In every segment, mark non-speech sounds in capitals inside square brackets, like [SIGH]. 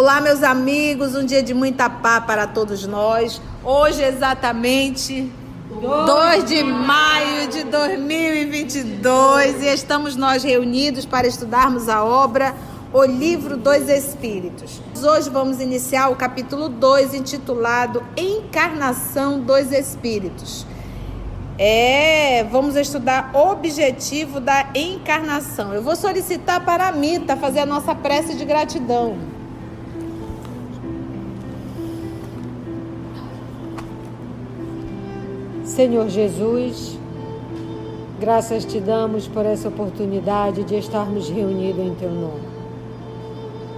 Olá, meus amigos, um dia de muita paz para todos nós. Hoje, exatamente 2 de maio de 2022, e estamos nós reunidos para estudarmos a obra O Livro dos Espíritos. Hoje vamos iniciar o capítulo 2, intitulado Encarnação dos Espíritos. É, vamos estudar objetivo da encarnação. Eu vou solicitar para a Mita fazer a nossa prece de gratidão. Senhor Jesus, graças te damos por essa oportunidade de estarmos reunidos em teu nome.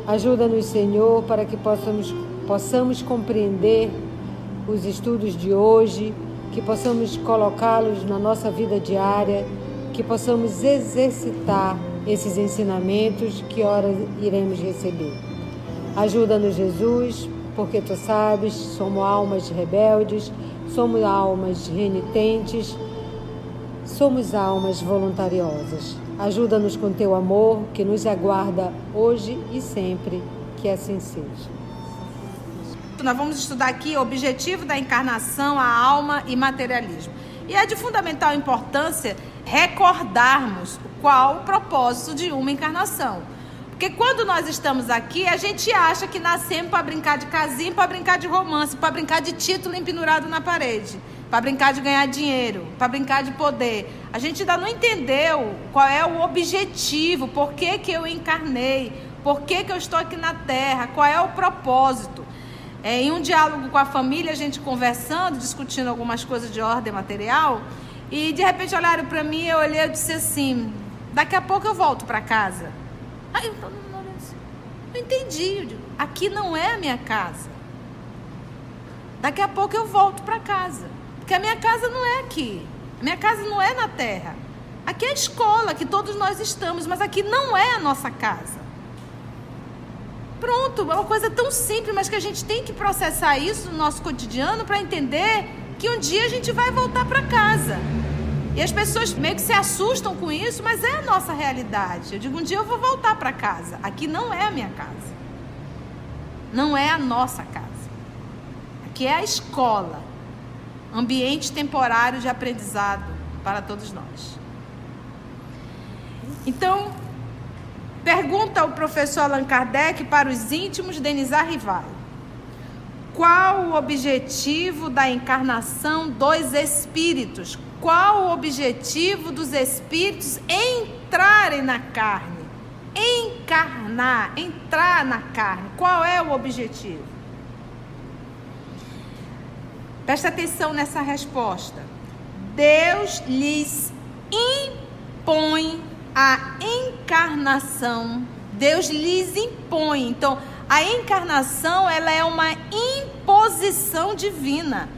Ajuda-nos, Senhor, para que possamos, possamos compreender os estudos de hoje, que possamos colocá-los na nossa vida diária, que possamos exercitar esses ensinamentos que ora iremos receber. Ajuda-nos, Jesus, porque tu sabes, somos almas rebeldes Somos almas renitentes, somos almas voluntariosas. Ajuda-nos com teu amor que nos aguarda hoje e sempre, que assim seja. Nós vamos estudar aqui o objetivo da encarnação, a alma e materialismo. E é de fundamental importância recordarmos qual o propósito de uma encarnação. Porque quando nós estamos aqui, a gente acha que nascemos para brincar de casinha, para brincar de romance, para brincar de título empendurado na parede, para brincar de ganhar dinheiro, para brincar de poder. A gente ainda não entendeu qual é o objetivo, por que, que eu encarnei, por que, que eu estou aqui na Terra, qual é o propósito. É, em um diálogo com a família, a gente conversando, discutindo algumas coisas de ordem material, e de repente olharam para mim, eu olhei e disse assim: daqui a pouco eu volto para casa. Aí eu falo, não, não entendi. Eu digo, aqui não é a minha casa. Daqui a pouco eu volto para casa. Porque a minha casa não é aqui. A minha casa não é na terra. Aqui é a escola que todos nós estamos, mas aqui não é a nossa casa. Pronto, é uma coisa tão simples, mas que a gente tem que processar isso no nosso cotidiano para entender que um dia a gente vai voltar para casa. E as pessoas meio que se assustam com isso, mas é a nossa realidade. Eu digo, um dia eu vou voltar para casa. Aqui não é a minha casa. Não é a nossa casa. Aqui é a escola. Ambiente temporário de aprendizado para todos nós. Então, pergunta o professor Allan Kardec para os íntimos Denizar Rival. Qual o objetivo da encarnação dos espíritos? qual o objetivo dos espíritos entrarem na carne? Encarnar, entrar na carne. Qual é o objetivo? Presta atenção nessa resposta. Deus lhes impõe a encarnação. Deus lhes impõe. Então, a encarnação ela é uma imposição divina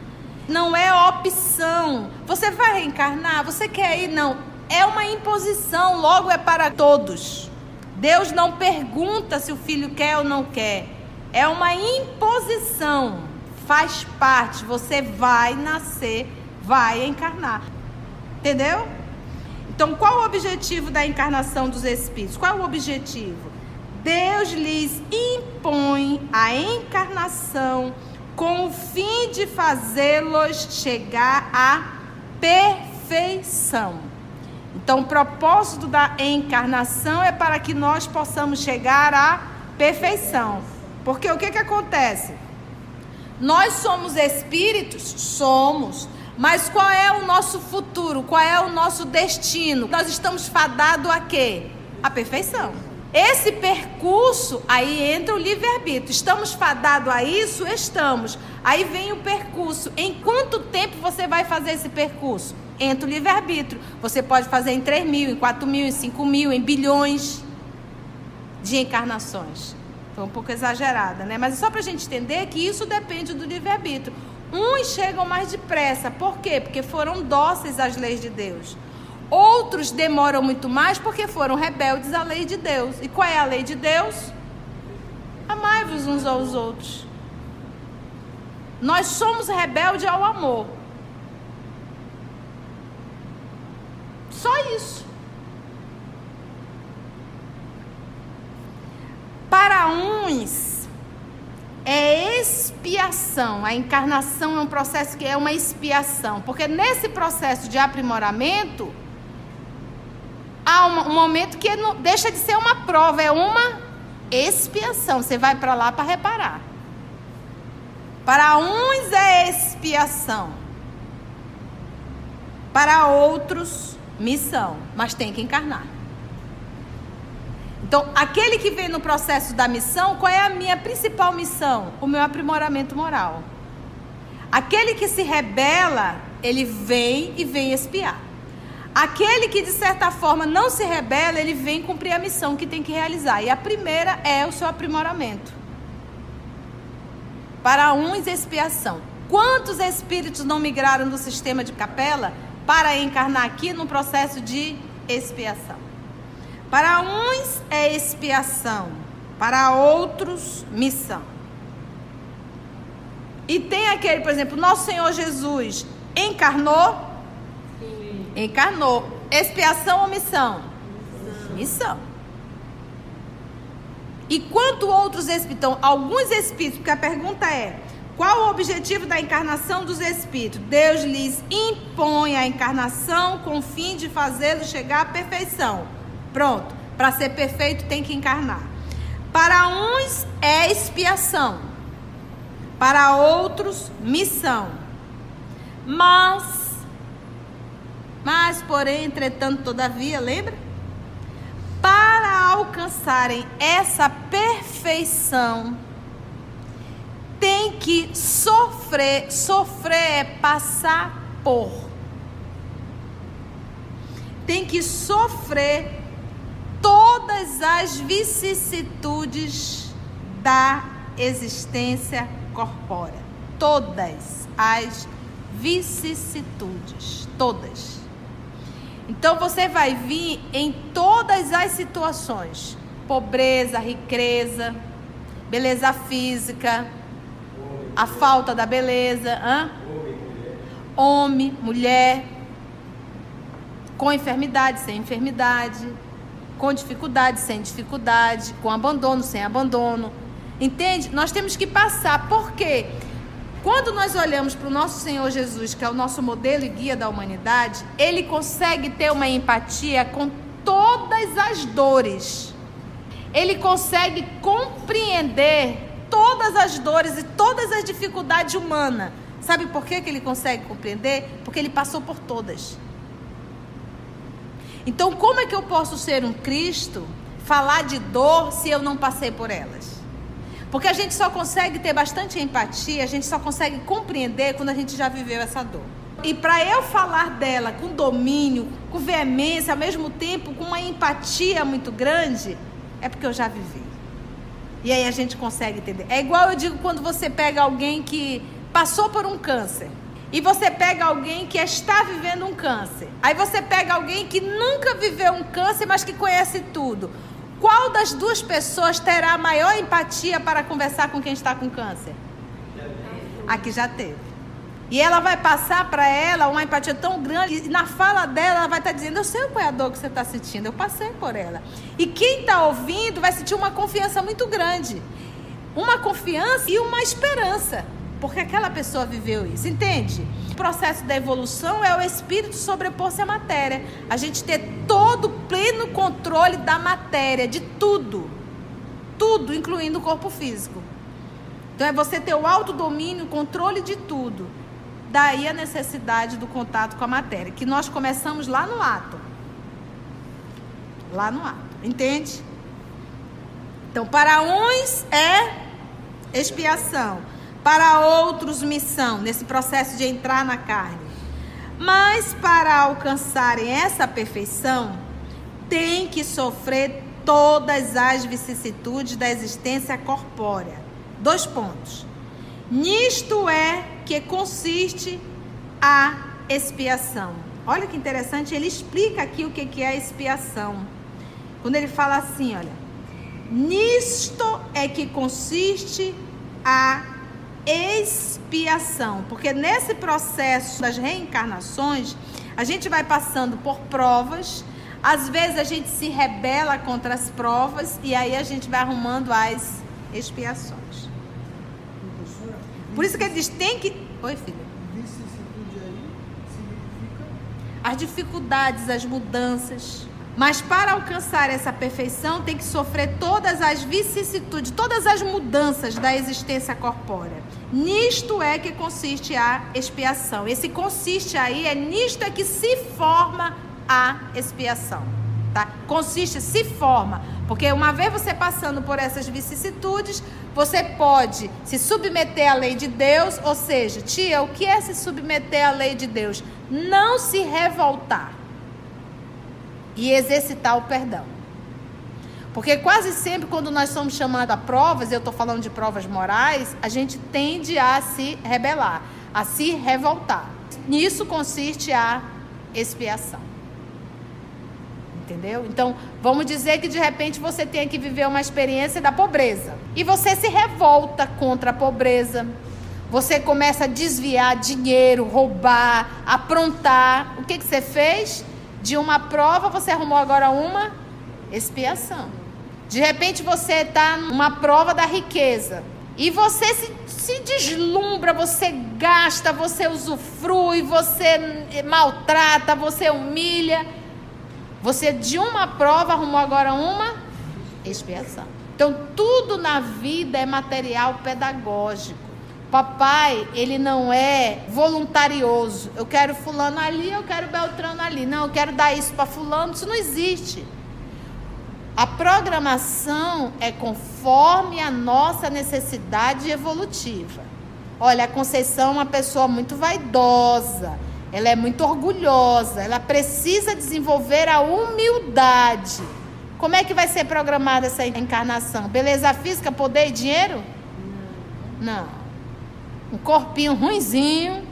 não é opção. Você vai reencarnar? Você quer ir? Não. É uma imposição, logo é para todos. Deus não pergunta se o filho quer ou não quer. É uma imposição. Faz parte. Você vai nascer, vai encarnar. Entendeu? Então, qual o objetivo da encarnação dos espíritos? Qual é o objetivo? Deus lhes impõe a encarnação com o fim de fazê-los chegar à perfeição. Então, o propósito da encarnação é para que nós possamos chegar à perfeição. Porque o que, que acontece? Nós somos espíritos? Somos. Mas qual é o nosso futuro? Qual é o nosso destino? Nós estamos fadados a quê? A perfeição. Esse percurso, aí entra o livre-arbítrio. Estamos fadados a isso? Estamos. Aí vem o percurso. Em quanto tempo você vai fazer esse percurso? Entra o livre-arbítrio. Você pode fazer em 3 mil, em 4 mil, em 5 mil, em bilhões de encarnações. Foi um pouco exagerada, né? Mas é só para a gente entender que isso depende do livre-arbítrio. Uns chegam mais depressa. Por quê? Porque foram dóceis às leis de Deus. Outros demoram muito mais porque foram rebeldes à lei de Deus. E qual é a lei de Deus? Amai-vos uns aos outros. Nós somos rebeldes ao amor. Só isso. Para uns, expiação. A encarnação é um processo que é uma expiação, porque nesse processo de aprimoramento um, momento que não deixa de ser uma prova, é uma expiação. Você vai para lá para reparar. Para uns é expiação, para outros missão, mas tem que encarnar. Então, aquele que vem no processo da missão, qual é a minha principal missão? O meu aprimoramento moral. Aquele que se rebela, ele vem e vem espiar. Aquele que de certa forma não se rebela, ele vem cumprir a missão que tem que realizar. E a primeira é o seu aprimoramento. Para uns, expiação. Quantos espíritos não migraram do sistema de capela para encarnar aqui no processo de expiação? Para uns é expiação, para outros, missão. E tem aquele, por exemplo, nosso Senhor Jesus encarnou? Encarnou. Expiação ou missão? Missão. missão. E quanto outros espíritos? Então, alguns espíritos, porque a pergunta é: qual o objetivo da encarnação dos espíritos? Deus lhes impõe a encarnação com o fim de fazê-los chegar à perfeição. Pronto. Para ser perfeito tem que encarnar. Para uns é expiação, para outros missão. Mas, mas porém, entretanto, todavia, lembra? Para alcançarem essa perfeição, tem que sofrer, sofrer é passar por. Tem que sofrer todas as vicissitudes da existência corpórea. Todas as vicissitudes. Todas. Então você vai vir em todas as situações: pobreza, riqueza, beleza física, a falta da beleza, hã? homem, mulher, com enfermidade, sem enfermidade, com dificuldade, sem dificuldade, com abandono, sem abandono. Entende? Nós temos que passar. Por quê? Quando nós olhamos para o nosso Senhor Jesus, que é o nosso modelo e guia da humanidade, ele consegue ter uma empatia com todas as dores. Ele consegue compreender todas as dores e todas as dificuldades humanas. Sabe por que, que ele consegue compreender? Porque ele passou por todas. Então, como é que eu posso ser um Cristo, falar de dor, se eu não passei por elas? Porque a gente só consegue ter bastante empatia, a gente só consegue compreender quando a gente já viveu essa dor. E para eu falar dela com domínio, com veemência, ao mesmo tempo com uma empatia muito grande, é porque eu já vivi. E aí a gente consegue entender. É igual eu digo quando você pega alguém que passou por um câncer e você pega alguém que está vivendo um câncer. Aí você pega alguém que nunca viveu um câncer, mas que conhece tudo. Qual das duas pessoas terá maior empatia para conversar com quem está com câncer? A que já teve. E ela vai passar para ela uma empatia tão grande, e na fala dela ela vai estar tá dizendo: Eu sei o apoiador que você está sentindo, eu passei por ela. E quem está ouvindo vai sentir uma confiança muito grande. Uma confiança e uma esperança porque aquela pessoa viveu isso, entende? O processo da evolução é o espírito sobrepor-se à matéria. A gente ter todo o pleno controle da matéria, de tudo. Tudo, incluindo o corpo físico. Então é você ter o autodomínio, controle de tudo. Daí a necessidade do contato com a matéria, que nós começamos lá no ato. Lá no ato, entende? Então, para uns é expiação para outros missão, nesse processo de entrar na carne. Mas para alcançarem essa perfeição, tem que sofrer todas as vicissitudes da existência corpórea. Dois pontos. Nisto é que consiste a expiação. Olha que interessante, ele explica aqui o que é a expiação. Quando ele fala assim, olha, nisto é que consiste a expiação, porque nesse processo das reencarnações, a gente vai passando por provas, às vezes a gente se rebela contra as provas e aí a gente vai arrumando as expiações. Por isso que ele diz: tem que. Oi, filho. As dificuldades, as mudanças. Mas para alcançar essa perfeição, tem que sofrer todas as vicissitudes, todas as mudanças da existência corpórea. Nisto é que consiste a expiação. Esse consiste aí, é nisto é que se forma a expiação. Tá? Consiste, se forma. Porque uma vez você passando por essas vicissitudes, você pode se submeter à lei de Deus. Ou seja, tia, o que é se submeter à lei de Deus? Não se revoltar e exercitar o perdão. Porque quase sempre, quando nós somos chamados a provas, eu estou falando de provas morais, a gente tende a se rebelar, a se revoltar. Nisso consiste a expiação. Entendeu? Então, vamos dizer que de repente você tem que viver uma experiência da pobreza. E você se revolta contra a pobreza. Você começa a desviar dinheiro, roubar, aprontar. O que, que você fez? De uma prova, você arrumou agora uma expiação. De repente você está numa prova da riqueza. E você se, se deslumbra, você gasta, você usufrui, você maltrata, você humilha. Você de uma prova arrumou agora uma expiação. Então tudo na vida é material pedagógico. Papai, ele não é voluntarioso. Eu quero fulano ali, eu quero Beltrano ali. Não, eu quero dar isso para fulano. Isso não existe. A programação é conforme a nossa necessidade evolutiva. Olha, a Conceição é uma pessoa muito vaidosa, ela é muito orgulhosa, ela precisa desenvolver a humildade. Como é que vai ser programada essa encarnação? Beleza física, poder e dinheiro? Não. Um corpinho ruinzinho,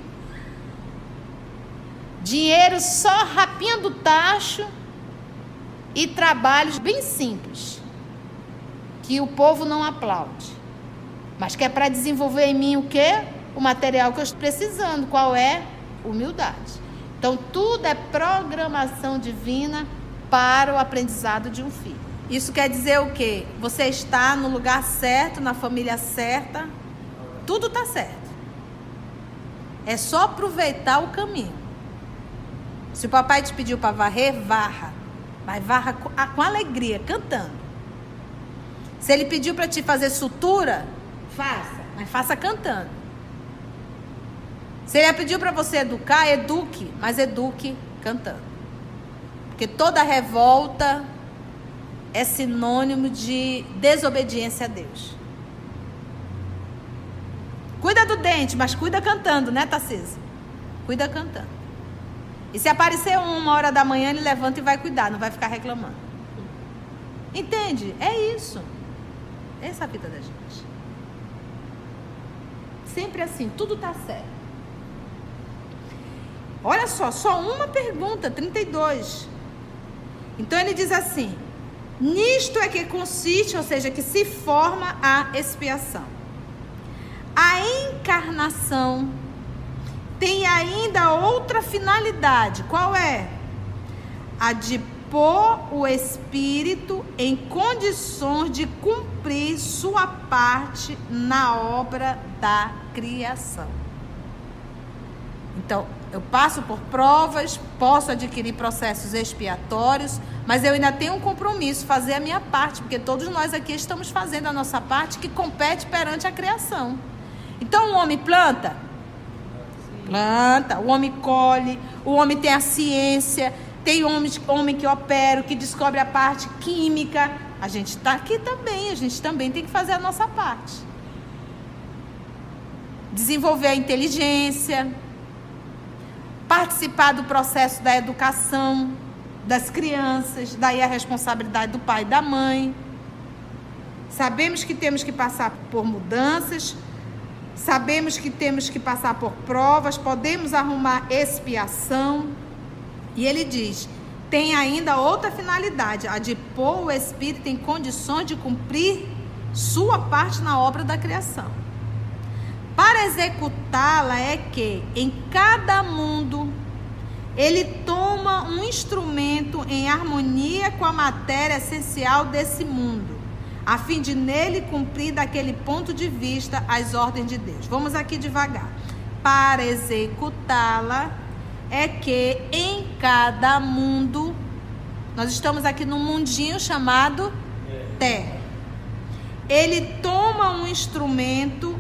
dinheiro só rapinha do tacho e trabalhos bem simples que o povo não aplaude, mas que é para desenvolver em mim o quê? O material que eu estou precisando. Qual é? Humildade. Então tudo é programação divina para o aprendizado de um filho. Isso quer dizer o quê? Você está no lugar certo, na família certa, tudo está certo. É só aproveitar o caminho. Se o papai te pediu para varrer, varra. Mas varra com alegria, cantando. Se ele pediu para te fazer sutura, faça, mas faça cantando. Se ele pediu para você educar, eduque, mas eduque cantando. Porque toda revolta é sinônimo de desobediência a Deus. Cuida do dente, mas cuida cantando, né, Tarcísio? Cuida cantando. E se aparecer uma hora da manhã, ele levanta e vai cuidar, não vai ficar reclamando. Entende? É isso. Essa é a vida da gente. Sempre assim, tudo tá certo. Olha só, só uma pergunta, 32. Então ele diz assim: Nisto é que consiste, ou seja, que se forma a expiação. A encarnação tem ainda outra finalidade. Qual é? A de pôr o espírito em condições de cumprir sua parte na obra da criação. Então, eu passo por provas, posso adquirir processos expiatórios, mas eu ainda tenho um compromisso, fazer a minha parte, porque todos nós aqui estamos fazendo a nossa parte que compete perante a criação. Então o homem planta? Planta. O homem colhe, o homem tem a ciência, tem homem, homem que opera, que descobre a parte química. A gente está aqui também, a gente também tem que fazer a nossa parte. Desenvolver a inteligência, participar do processo da educação das crianças, daí a responsabilidade do pai e da mãe. Sabemos que temos que passar por mudanças, sabemos que temos que passar por provas, podemos arrumar expiação. E ele diz: tem ainda outra finalidade, a de pôr o espírito em condições de cumprir sua parte na obra da criação. Para executá-la é que em cada mundo ele toma um instrumento em harmonia com a matéria essencial desse mundo, a fim de nele cumprir daquele ponto de vista as ordens de Deus. Vamos aqui devagar. Para executá-la é que em cada mundo nós estamos aqui num mundinho chamado Terra. Ele toma um instrumento,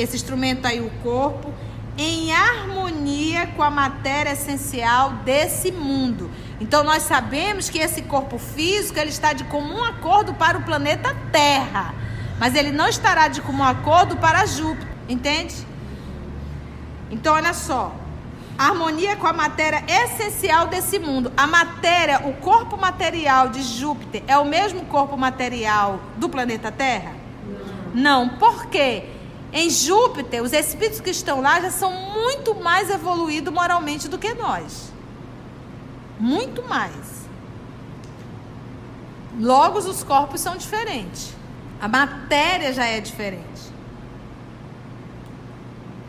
esse instrumento aí o corpo, em harmonia com a matéria essencial desse mundo. Então nós sabemos que esse corpo físico ele está de comum acordo para o planeta Terra, mas ele não estará de comum acordo para Júpiter, entende? Então olha só, harmonia com a matéria essencial desse mundo. A matéria, o corpo material de Júpiter é o mesmo corpo material do planeta Terra? Não. Não. Por quê? Em Júpiter, os espíritos que estão lá já são muito mais evoluídos moralmente do que nós. Muito mais. Logo, os corpos são diferentes. A matéria já é diferente.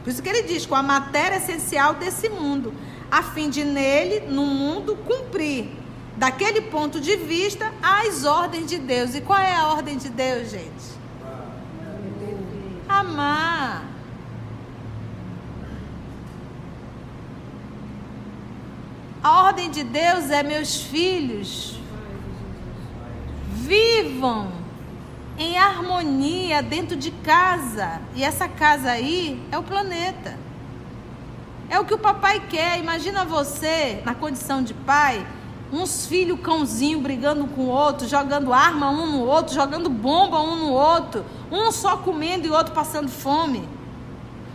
Por isso que ele diz, com a matéria essencial desse mundo, a fim de nele, no mundo, cumprir, daquele ponto de vista, as ordens de Deus. E qual é a ordem de Deus, gente? Amar. A ordem de Deus é: meus filhos, vivam em harmonia dentro de casa. E essa casa aí é o planeta. É o que o papai quer. Imagina você, na condição de pai, uns filhos cãozinho brigando com o outro, jogando arma um no outro, jogando bomba um no outro, um só comendo e o outro passando fome.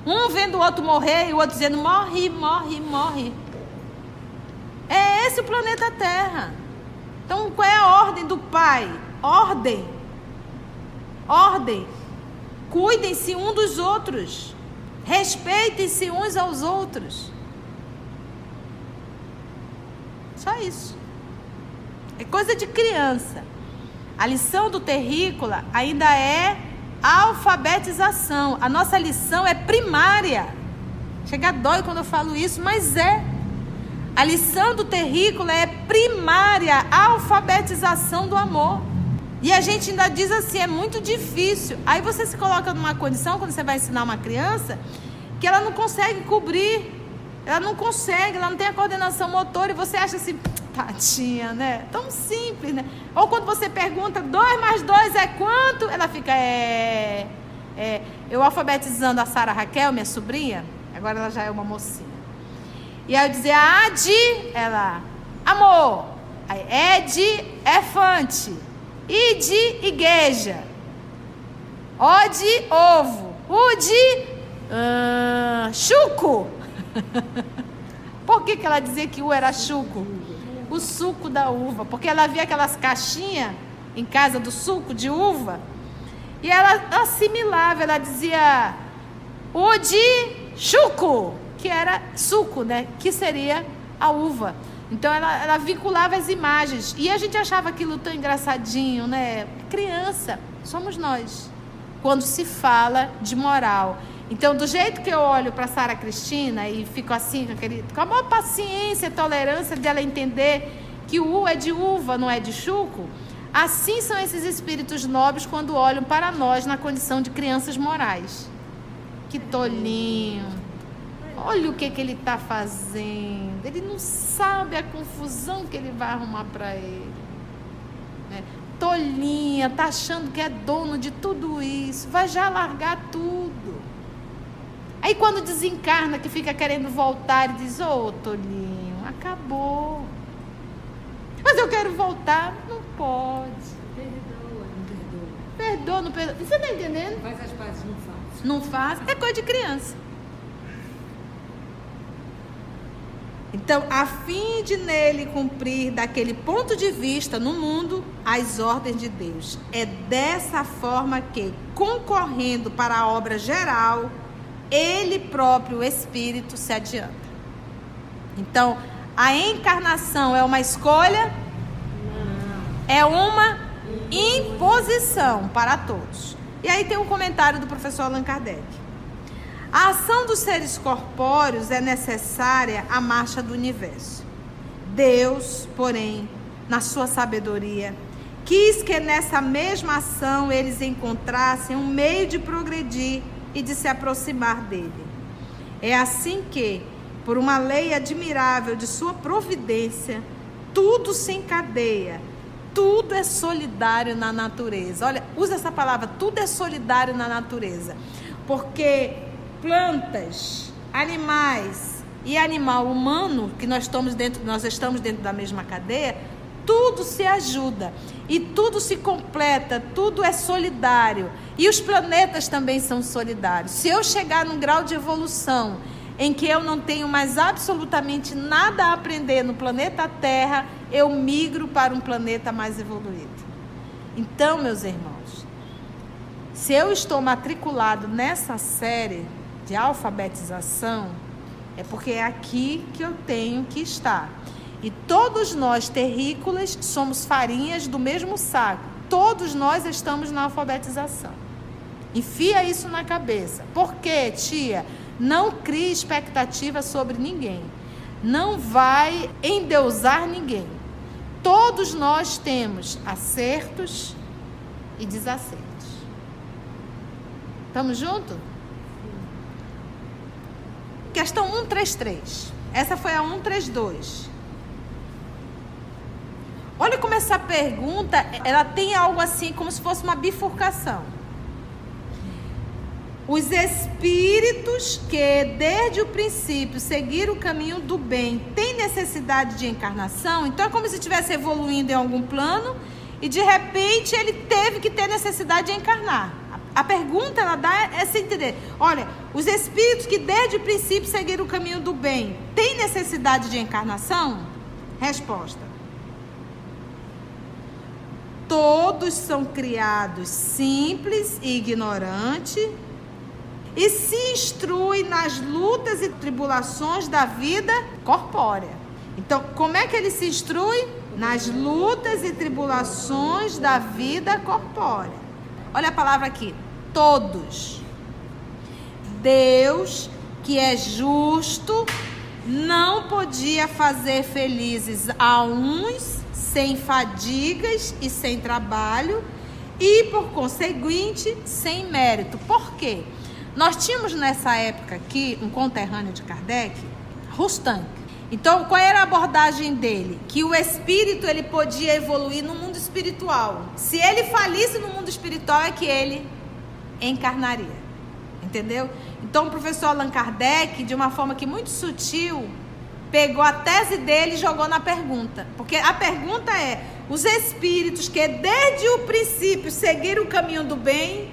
Um vendo o outro morrer e o outro dizendo: morre, morre, morre. É esse o planeta Terra. Então, qual é a ordem do Pai? Ordem. Ordem. Cuidem-se um dos outros. Respeitem-se uns aos outros. Só isso. É coisa de criança. A lição do terrícola ainda é alfabetização. A nossa lição é primária. Chega dói quando eu falo isso, mas é. A lição do terrícola é primária, alfabetização do amor. E a gente ainda diz assim, é muito difícil. Aí você se coloca numa condição, quando você vai ensinar uma criança, que ela não consegue cobrir. Ela não consegue, ela não tem a coordenação motor e você acha assim, Tadinha, né? Tão simples, né? Ou quando você pergunta, 2 mais 2 é quanto? Ela fica, é, é. Eu alfabetizando a Sara Raquel, minha sobrinha, agora ela já é uma mocinha. E aí eu dizia, Adi, ela, amor. Aí, Ed, efante. Ide, igreja. Ode, ovo. Ude, uh, chuco. [LAUGHS] Por que, que ela dizia que o era chuco? O suco da uva, porque ela via aquelas caixinhas em casa do suco de uva e ela assimilava, ela dizia o de chuco, que era suco, né? Que seria a uva. Então ela, ela vinculava as imagens e a gente achava aquilo tão engraçadinho, né? Criança, somos nós. Quando se fala de moral. Então, do jeito que eu olho para Sara Cristina e fico assim, com, aquele, com a maior paciência, tolerância de ela entender que o U é de uva, não é de chuco, assim são esses espíritos nobres quando olham para nós na condição de crianças morais. Que tolinho. Olha o que, que ele está fazendo. Ele não sabe a confusão que ele vai arrumar para ele. Né? Tolinha, tá achando que é dono de tudo isso. Vai já largar tudo. Aí quando desencarna, que fica querendo voltar e diz, ô oh, Tolinho, acabou. Mas eu quero voltar. Não pode. Perdoa, não perdoa. Perdoa, não perdoa. Você tá entendendo? Faz as pazes, não faz. Não faz. É coisa de criança. Então, a fim de nele cumprir daquele ponto de vista no mundo as ordens de Deus. É dessa forma que, concorrendo para a obra geral, ele próprio, o Espírito, se adianta. Então, a encarnação é uma escolha? É uma imposição para todos. E aí tem um comentário do professor Allan Kardec. A ação dos seres corpóreos é necessária à marcha do universo. Deus, porém, na sua sabedoria, quis que nessa mesma ação eles encontrassem um meio de progredir e de se aproximar dele. É assim que, por uma lei admirável de sua providência, tudo se encadeia, tudo é solidário na natureza. Olha, usa essa palavra, tudo é solidário na natureza. Porque plantas, animais e animal humano, que nós estamos dentro, nós estamos dentro da mesma cadeia, tudo se ajuda e tudo se completa, tudo é solidário. E os planetas também são solidários. Se eu chegar num grau de evolução em que eu não tenho mais absolutamente nada a aprender no planeta Terra, eu migro para um planeta mais evoluído. Então, meus irmãos, se eu estou matriculado nessa série de alfabetização, é porque é aqui que eu tenho que estar. E todos nós, terrícolas, somos farinhas do mesmo saco. Todos nós estamos na alfabetização. Enfia isso na cabeça. Por quê, tia? Não crie expectativa sobre ninguém. Não vai endeusar ninguém. Todos nós temos acertos e desacertos. Estamos juntos? Questão 133. Essa foi a 132. Olha como essa pergunta, ela tem algo assim, como se fosse uma bifurcação. Os espíritos que desde o princípio seguiram o caminho do bem têm necessidade de encarnação? Então é como se estivesse evoluindo em algum plano e de repente ele teve que ter necessidade de encarnar. A pergunta ela dá é se entender. Olha, os espíritos que desde o princípio seguiram o caminho do bem têm necessidade de encarnação? Resposta. Todos são criados simples e ignorantes e se instrui nas lutas e tribulações da vida corpórea. Então, como é que ele se instrui? Nas lutas e tribulações da vida corpórea. Olha a palavra aqui: todos. Deus, que é justo, não podia fazer felizes a uns sem fadigas e sem trabalho, e por conseguinte, sem mérito. Por quê? Nós tínhamos nessa época aqui um conterrâneo de Kardec, Rustan. Então, qual era a abordagem dele? Que o espírito ele podia evoluir no mundo espiritual. Se ele falisse no mundo espiritual é que ele encarnaria. Entendeu? Então, o professor Allan Kardec, de uma forma que muito sutil, pegou a tese dele e jogou na pergunta. Porque a pergunta é: os espíritos que desde o princípio seguiram o caminho do bem,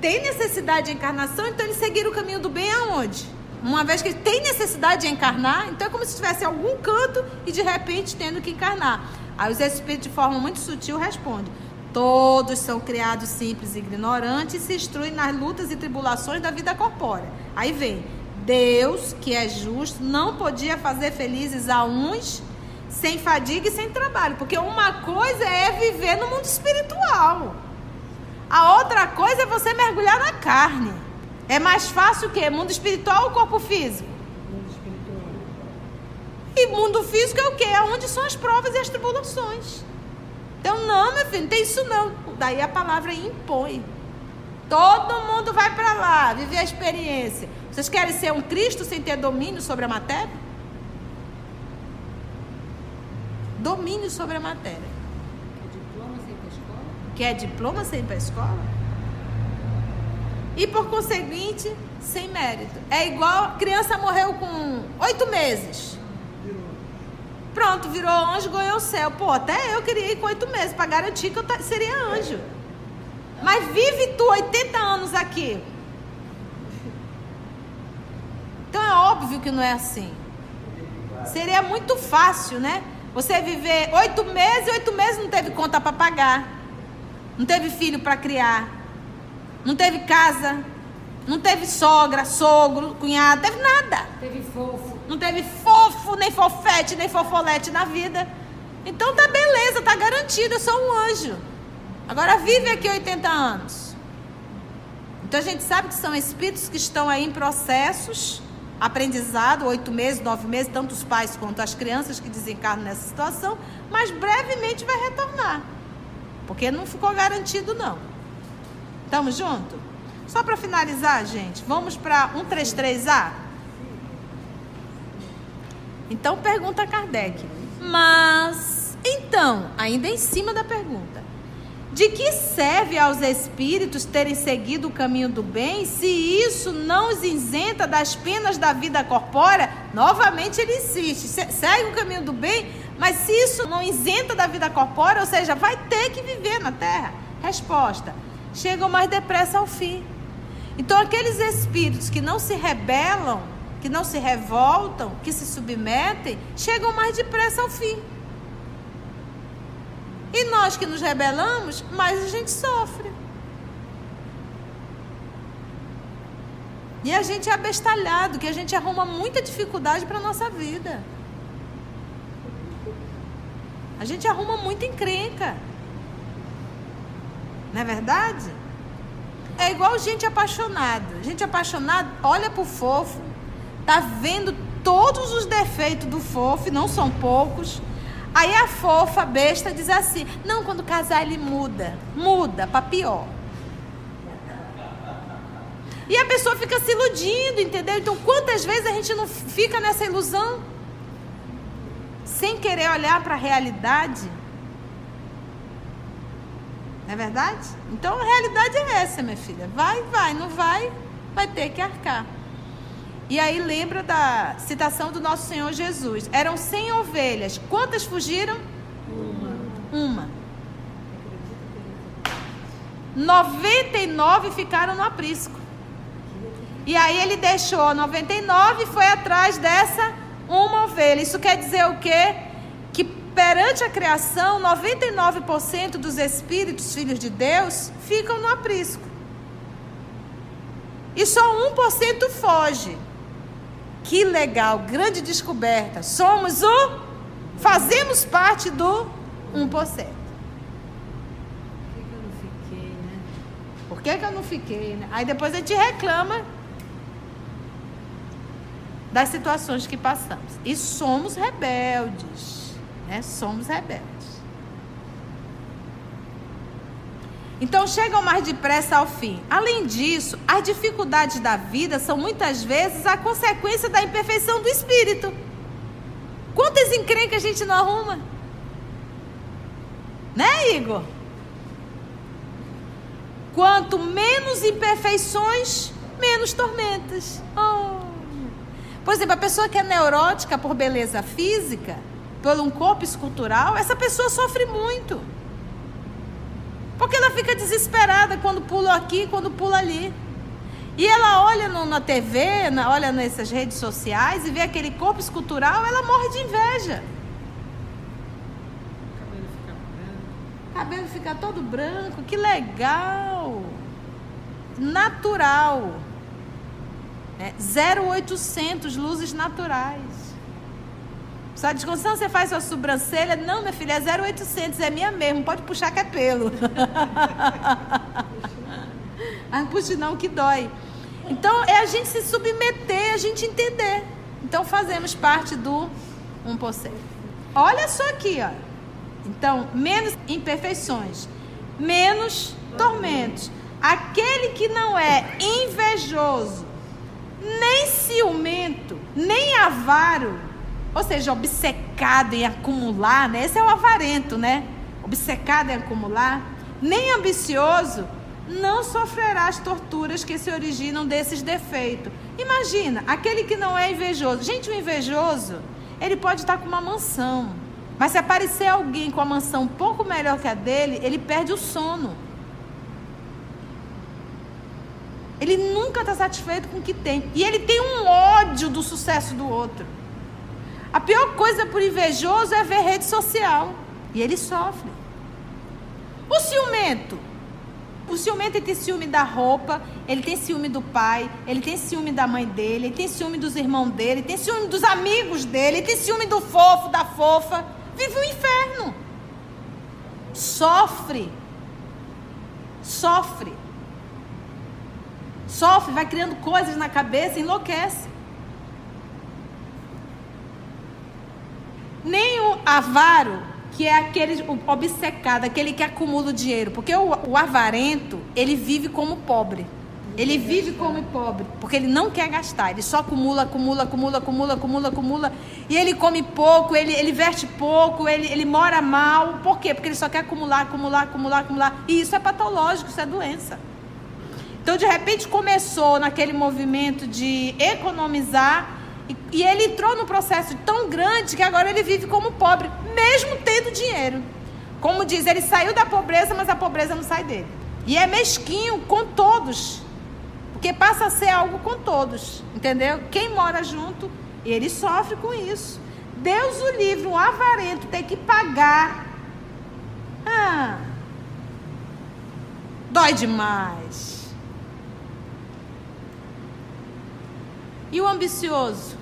têm necessidade de encarnação, então eles seguiram o caminho do bem aonde? Uma vez que tem necessidade de encarnar, então é como se estivesse em algum canto e de repente tendo que encarnar. Aí os espíritos, de forma muito sutil, respondem: Todos são criados simples e ignorantes e se instruem nas lutas e tribulações da vida corpórea. Aí vem, Deus, que é justo, não podia fazer felizes a uns sem fadiga e sem trabalho, porque uma coisa é viver no mundo espiritual. A outra coisa é você mergulhar na carne. É mais fácil o quê? Mundo espiritual ou corpo físico? Mundo espiritual. E mundo físico é o quê? É onde são as provas e as tribulações. Então, não, meu filho, não tem isso não. Daí a palavra impõe. Todo mundo vai para lá, viver a experiência. Vocês querem ser um Cristo sem ter domínio sobre a matéria? Domínio sobre a matéria. Quer diploma sem ir para a escola? E por conseguinte, sem mérito. É igual criança morreu com oito meses. Pronto, virou anjo, ganhou o céu. Pô, até eu queria ir com oito meses para garantir que eu seria anjo. Mas vive tu 80 anos aqui. Então é óbvio que não é assim. Seria muito fácil, né? Você viver oito meses, oito meses não teve conta para pagar, não teve filho para criar, não teve casa, não teve sogra, sogro, cunhado, teve nada. Teve fofo. Não teve fofo, nem fofete, nem fofolete na vida. Então tá beleza, tá garantido, eu sou um anjo. Agora vive aqui 80 anos. Então a gente sabe que são espíritos que estão aí em processos aprendizado, oito meses, nove meses, tanto os pais quanto as crianças que desencarnam nessa situação, mas brevemente vai retornar. porque não ficou garantido não. Tamo junto? Só para finalizar, gente, vamos para 133A? Então pergunta Kardec. Mas, então, ainda em cima da pergunta, de que serve aos espíritos terem seguido o caminho do bem se isso não os isenta das penas da vida corpórea? Novamente ele insiste: segue o caminho do bem, mas se isso não isenta da vida corpórea, ou seja, vai ter que viver na terra. Resposta: chegam mais depressa ao fim. Então, aqueles espíritos que não se rebelam, que não se revoltam, que se submetem, chegam mais depressa ao fim. E nós que nos rebelamos, mais a gente sofre. E a gente é abestalhado, que a gente arruma muita dificuldade para a nossa vida. A gente arruma muita encrenca. Não é verdade? É igual gente apaixonada. Gente apaixonada olha pro fofo, tá vendo todos os defeitos do fofo, não são poucos Aí a fofa, besta, diz assim: Não, quando casar ele muda. Muda para pior. E a pessoa fica se iludindo, entendeu? Então, quantas vezes a gente não fica nessa ilusão? Sem querer olhar para a realidade? Não é verdade? Então, a realidade é essa, minha filha. Vai, vai, não vai, vai ter que arcar. E aí lembra da citação do nosso Senhor Jesus. Eram 100 ovelhas. Quantas fugiram? Uma. Uma. 99 ficaram no aprisco. E aí ele deixou 99 e foi atrás dessa uma ovelha. Isso quer dizer o quê? Que perante a criação, 99% dos espíritos filhos de Deus ficam no aprisco. E só 1% foge. Que legal, grande descoberta. Somos o. Fazemos parte do 1%. Por que, eu não fiquei, né? Por que, que eu não fiquei, né? Aí depois a gente reclama das situações que passamos. E somos rebeldes. Né? Somos rebeldes. Então chegam mais depressa ao fim. Além disso, as dificuldades da vida são muitas vezes a consequência da imperfeição do espírito. Quantas encrencas a gente não arruma? Né, Igor? Quanto menos imperfeições, menos tormentas. Oh. Por exemplo, a pessoa que é neurótica por beleza física, por um corpo escultural, essa pessoa sofre muito. Porque ela fica desesperada quando pula aqui, quando pula ali. E ela olha no, na TV, na, olha nessas redes sociais e vê aquele corpo escultural, ela morre de inveja. Cabelo fica branco. Cabelo fica todo branco, que legal. Natural. É, 0800 luzes naturais. Só desconção, você faz sua sobrancelha? Não, minha filha, é 0800, é minha mesmo, pode puxar que é pelo. [LAUGHS] ah, não puxe não, que dói. Então, é a gente se submeter, a gente entender. Então, fazemos parte do 1%. Olha só aqui, ó. Então, menos imperfeições, menos tormentos. Aquele que não é invejoso, nem ciumento, nem avaro, ou seja, obcecado em acumular, né? Esse é o avarento, né? Obcecado em acumular, nem ambicioso, não sofrerá as torturas que se originam desses defeitos. Imagina, aquele que não é invejoso. Gente, o invejoso, ele pode estar com uma mansão. Mas se aparecer alguém com a mansão um pouco melhor que a dele, ele perde o sono. Ele nunca está satisfeito com o que tem. E ele tem um ódio do sucesso do outro. A pior coisa por invejoso é ver rede social. E ele sofre. O ciumento. O ciumento ele tem ciúme da roupa, ele tem ciúme do pai, ele tem ciúme da mãe dele, ele tem ciúme dos irmãos dele, ele tem ciúme dos amigos dele, ele tem ciúme do fofo, da fofa. Vive o inferno. Sofre. Sofre. Sofre, vai criando coisas na cabeça, enlouquece. Nem o avaro, que é aquele obcecado, aquele que acumula o dinheiro. Porque o, o avarento, ele vive como pobre. Ele vive como pobre, porque ele não quer gastar, ele só acumula, acumula, acumula, acumula, acumula, acumula. E ele come pouco, ele, ele veste pouco, ele, ele mora mal. Por quê? Porque ele só quer acumular, acumular, acumular, acumular. E isso é patológico, isso é doença. Então, de repente, começou naquele movimento de economizar e, ele entrou num processo tão grande que agora ele vive como pobre, mesmo tendo dinheiro. Como diz, ele saiu da pobreza, mas a pobreza não sai dele. E é mesquinho com todos. Porque passa a ser algo com todos, entendeu? Quem mora junto, ele sofre com isso. Deus o livre, um avarento tem que pagar. Ah, dói demais. E o ambicioso?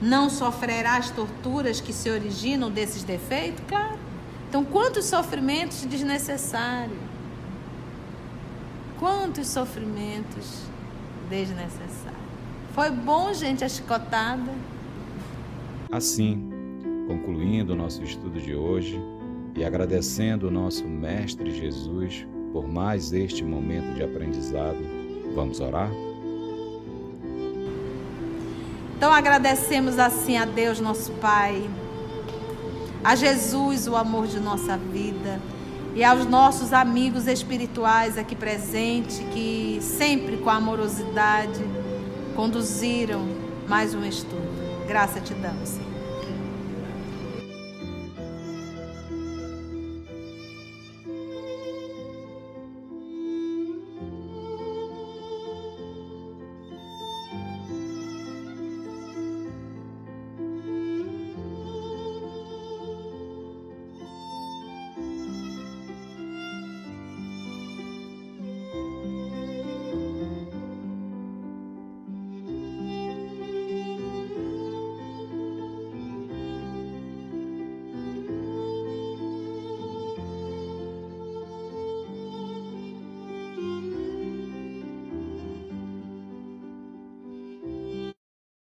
Não sofrerá as torturas que se originam desses defeitos? Claro. Então, quantos sofrimentos desnecessários? Quantos sofrimentos desnecessários. Foi bom, gente, a chicotada. Assim, concluindo o nosso estudo de hoje e agradecendo o nosso Mestre Jesus por mais este momento de aprendizado, vamos orar? Então agradecemos assim a Deus, nosso Pai, a Jesus, o amor de nossa vida e aos nossos amigos espirituais aqui presentes, que sempre com amorosidade conduziram mais um estudo. Graça te damos, Senhor.